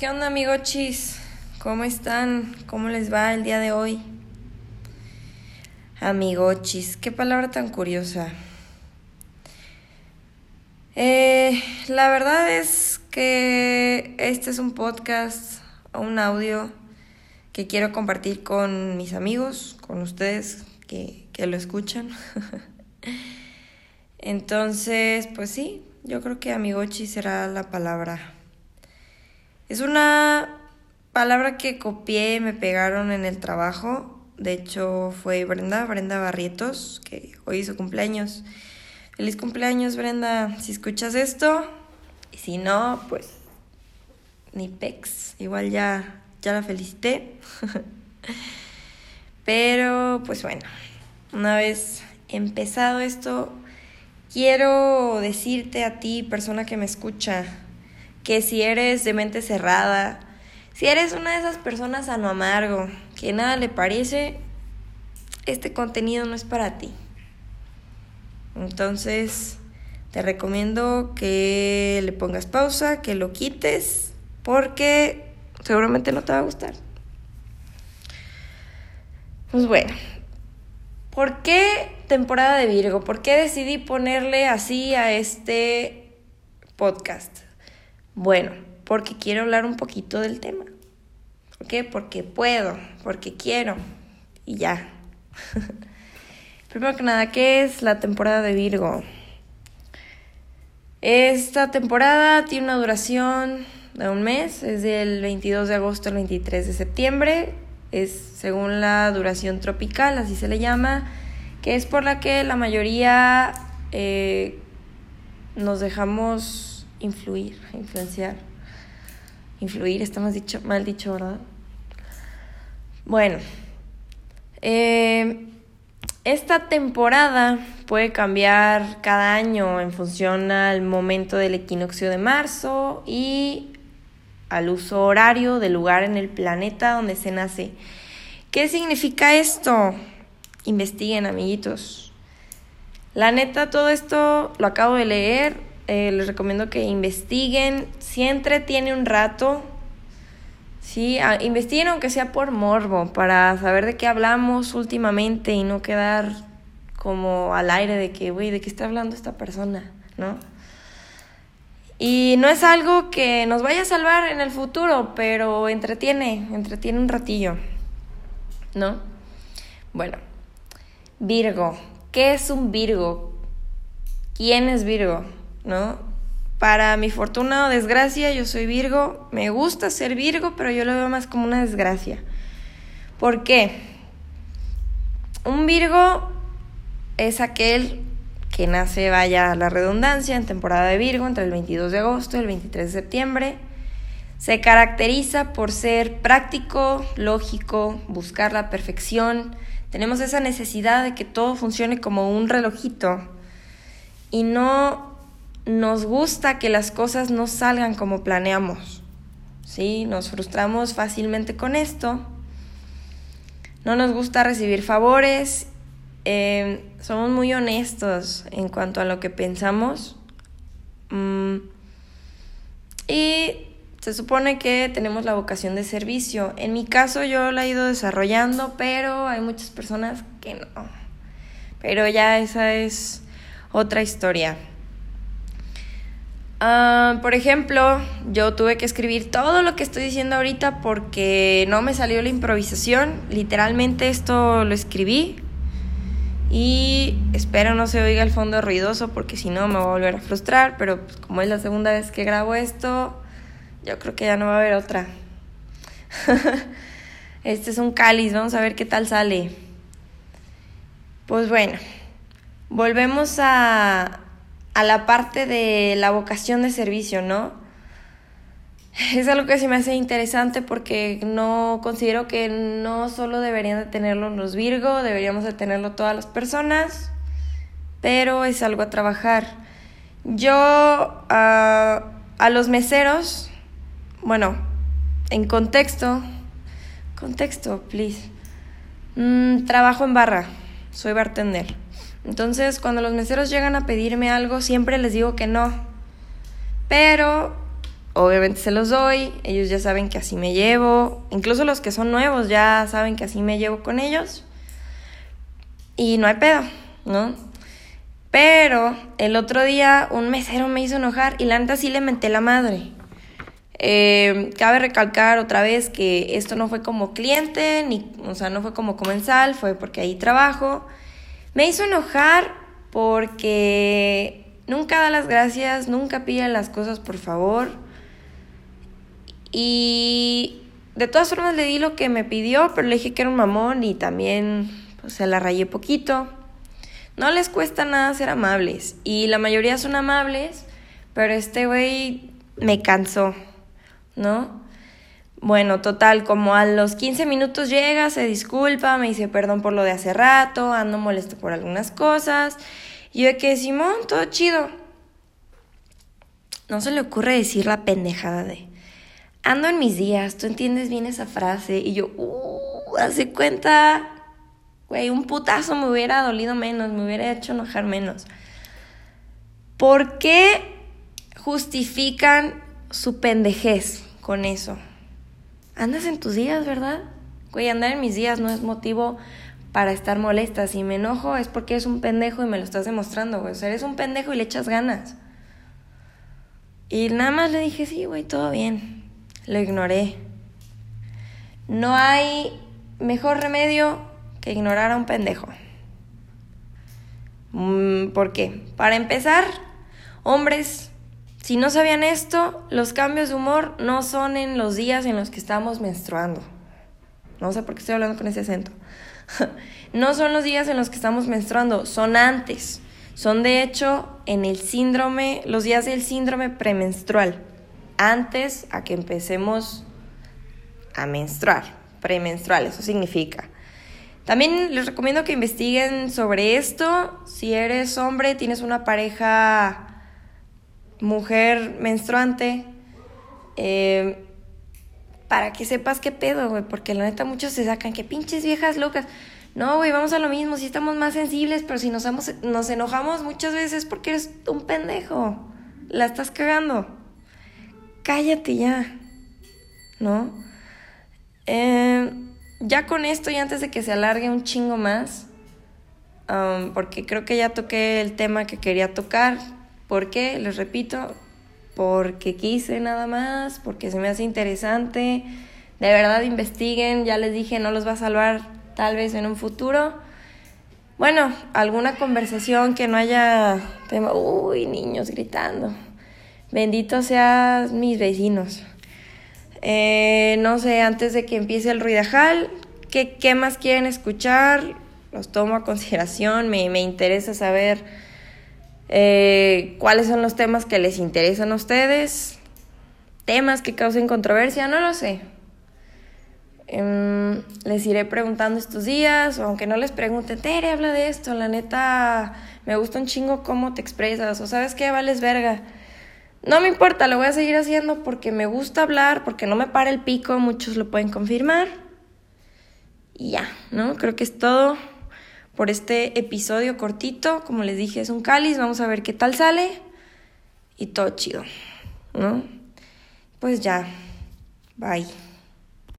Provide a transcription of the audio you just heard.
¿Qué onda, amigochis? ¿Cómo están? ¿Cómo les va el día de hoy? Amigochis, qué palabra tan curiosa. Eh, la verdad es que este es un podcast o un audio que quiero compartir con mis amigos, con ustedes que, que lo escuchan. Entonces, pues sí, yo creo que amigochi será la palabra. Es una palabra que copié me pegaron en el trabajo. De hecho, fue Brenda, Brenda Barrietos, que hoy hizo cumpleaños. Feliz cumpleaños, Brenda. Si escuchas esto, y si no, pues ni pex. Igual ya, ya la felicité. Pero, pues bueno, una vez empezado esto, quiero decirte a ti, persona que me escucha, que si eres de mente cerrada, si eres una de esas personas a no amargo, que nada le parece, este contenido no es para ti. Entonces, te recomiendo que le pongas pausa, que lo quites, porque seguramente no te va a gustar. Pues bueno, ¿por qué temporada de Virgo? ¿Por qué decidí ponerle así a este podcast? Bueno, porque quiero hablar un poquito del tema. ¿Por qué? Porque puedo, porque quiero y ya. Primero que nada, ¿qué es la temporada de Virgo? Esta temporada tiene una duración de un mes, es del 22 de agosto al 23 de septiembre, es según la duración tropical, así se le llama, que es por la que la mayoría eh, nos dejamos influir, influenciar. Influir, está dicho, mal dicho, ¿verdad? Bueno, eh, esta temporada puede cambiar cada año en función al momento del equinoccio de marzo y al uso horario del lugar en el planeta donde se nace. ¿Qué significa esto? Investiguen, amiguitos. La neta, todo esto lo acabo de leer. Eh, les recomiendo que investiguen. Si entretiene un rato, Sí, investiguen aunque sea por morbo, para saber de qué hablamos últimamente y no quedar como al aire de que, güey, ¿de qué está hablando esta persona? ¿No? Y no es algo que nos vaya a salvar en el futuro, pero entretiene, entretiene un ratillo, ¿no? Bueno, Virgo, ¿qué es un Virgo? ¿Quién es Virgo? ¿No? Para mi fortuna o desgracia, yo soy Virgo. Me gusta ser Virgo, pero yo lo veo más como una desgracia. ¿Por qué? Un Virgo es aquel que nace, vaya la redundancia, en temporada de Virgo, entre el 22 de agosto y el 23 de septiembre. Se caracteriza por ser práctico, lógico, buscar la perfección. Tenemos esa necesidad de que todo funcione como un relojito y no nos gusta que las cosas no salgan como planeamos. ¿Sí? Nos frustramos fácilmente con esto. No nos gusta recibir favores. Eh, somos muy honestos en cuanto a lo que pensamos. Mm, y se supone que tenemos la vocación de servicio. En mi caso yo la he ido desarrollando, pero hay muchas personas que no. Pero ya esa es otra historia. Ah, por ejemplo, yo tuve que escribir todo lo que estoy diciendo ahorita porque no me salió la improvisación. Literalmente esto lo escribí. Y espero no se oiga el fondo ruidoso porque si no me voy a volver a frustrar. Pero pues, como es la segunda vez que grabo esto, yo creo que ya no va a haber otra. este es un cáliz, vamos a ver qué tal sale. Pues bueno, volvemos a, a la parte de la vocación de servicio, ¿no? Es algo que se me hace interesante porque no considero que no solo deberían de tenerlo los Virgo, deberíamos de tenerlo todas las personas, pero es algo a trabajar. Yo a los meseros, bueno, en contexto, contexto, please, mm, trabajo en barra, soy bartender. Entonces, cuando los meseros llegan a pedirme algo, siempre les digo que no. Pero obviamente se los doy, ellos ya saben que así me llevo, incluso los que son nuevos ya saben que así me llevo con ellos. Y no hay pedo, ¿no? Pero el otro día un mesero me hizo enojar y la neta sí le menté la madre. Eh, cabe recalcar otra vez que esto no fue como cliente, ni, o sea, no fue como comensal, fue porque ahí trabajo. Me hizo enojar porque nunca da las gracias, nunca pide las cosas por favor. Y de todas formas le di lo que me pidió, pero le dije que era un mamón y también pues, se la rayé poquito. No les cuesta nada ser amables y la mayoría son amables, pero este güey me cansó, ¿no? Bueno, total, como a los 15 minutos llega, se disculpa, me dice perdón por lo de hace rato, ando molesto por algunas cosas. Y yo de que, Simón, todo chido. No se le ocurre decir la pendejada de, ando en mis días, tú entiendes bien esa frase. Y yo, uh, hace cuenta, güey, un putazo me hubiera dolido menos, me hubiera hecho enojar menos. ¿Por qué justifican su pendejez con eso? Andas en tus días, ¿verdad? Güey, andar en mis días no es motivo para estar molesta. Si me enojo es porque eres un pendejo y me lo estás demostrando, güey. Eres un pendejo y le echas ganas. Y nada más le dije, sí, güey, todo bien. Lo ignoré. No hay mejor remedio que ignorar a un pendejo. Mm, ¿Por qué? Para empezar, hombres, si no sabían esto, los cambios de humor no son en los días en los que estamos menstruando. No sé por qué estoy hablando con ese acento. no son los días en los que estamos menstruando, son antes. Son de hecho en el síndrome, los días del síndrome premenstrual, antes a que empecemos a menstruar, premenstrual, eso significa. También les recomiendo que investiguen sobre esto. Si eres hombre, tienes una pareja mujer menstruante, eh, para que sepas qué pedo, güey, porque la neta muchos se sacan que pinches viejas locas. No, güey, vamos a lo mismo, si estamos más sensibles, pero si nos, nos enojamos muchas veces porque eres un pendejo. La estás cagando. Cállate ya. ¿No? Eh, ya con esto y antes de que se alargue un chingo más, porque creo que ya toqué el tema que quería tocar. ¿Por qué? Les repito, porque quise nada más, porque se me hace interesante. De verdad investiguen, ya les dije, no los va a salvar tal vez en un futuro. Bueno, alguna conversación que no haya tema, uy, niños gritando. Bendito sean mis vecinos. Eh, no sé, antes de que empiece el ruidajal, ¿qué, ¿qué más quieren escuchar? Los tomo a consideración, me, me interesa saber eh, cuáles son los temas que les interesan a ustedes, temas que causen controversia, no lo sé. Em, les iré preguntando estos días, o aunque no les pregunten, Tere, habla de esto, la neta, me gusta un chingo cómo te expresas, o sabes qué, vales verga. No me importa, lo voy a seguir haciendo porque me gusta hablar, porque no me para el pico, muchos lo pueden confirmar. Y ya, ¿no? Creo que es todo por este episodio cortito. Como les dije, es un cáliz, vamos a ver qué tal sale. Y todo chido, ¿no? Pues ya, bye.